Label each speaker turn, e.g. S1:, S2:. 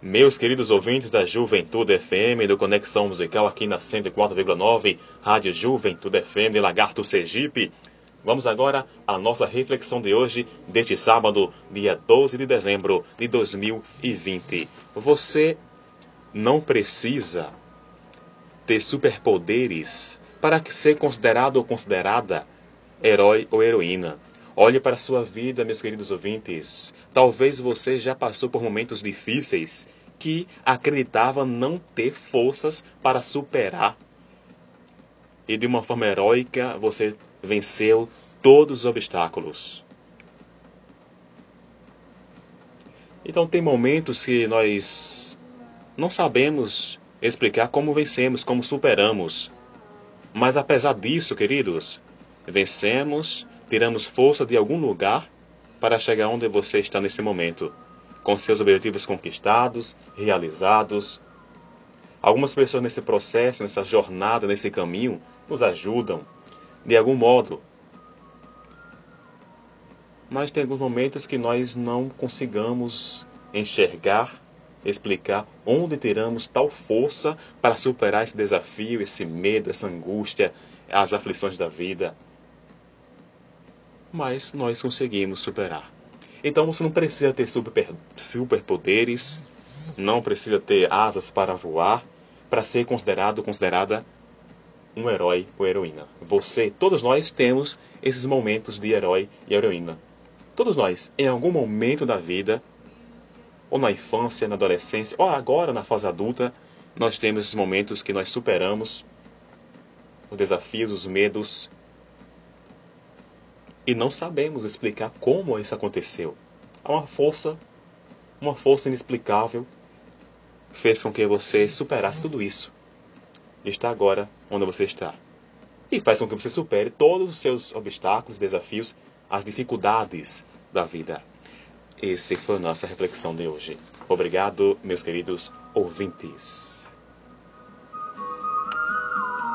S1: Meus queridos ouvintes da Juventude FM, do Conexão Musical aqui na 104,9, Rádio Juventude FM Lagarto Sergipe. Vamos agora à nossa reflexão de hoje, deste sábado, dia 12 de dezembro de 2020. Você não precisa ter superpoderes para ser considerado ou considerada herói ou heroína. Olhe para a sua vida, meus queridos ouvintes. Talvez você já passou por momentos difíceis que acreditava não ter forças para superar. E de uma forma heróica você venceu todos os obstáculos. Então tem momentos que nós não sabemos explicar como vencemos, como superamos. Mas apesar disso, queridos, vencemos tiramos força de algum lugar para chegar onde você está nesse momento, com seus objetivos conquistados, realizados. Algumas pessoas nesse processo, nessa jornada, nesse caminho, nos ajudam, de algum modo. Mas tem alguns momentos que nós não consigamos enxergar, explicar onde tiramos tal força para superar esse desafio, esse medo, essa angústia, as aflições da vida mas nós conseguimos superar. Então você não precisa ter super, superpoderes, não precisa ter asas para voar, para ser considerado considerada um herói ou heroína. Você, todos nós temos esses momentos de herói e heroína. Todos nós, em algum momento da vida, ou na infância, na adolescência, ou agora na fase adulta, nós temos esses momentos que nós superamos os desafios, os medos, e não sabemos explicar como isso aconteceu. Há uma força, uma força inexplicável fez com que você superasse tudo isso. E está agora onde você está. E faz com que você supere todos os seus obstáculos, desafios, as dificuldades da vida. Essa foi a nossa reflexão de hoje. Obrigado, meus queridos ouvintes.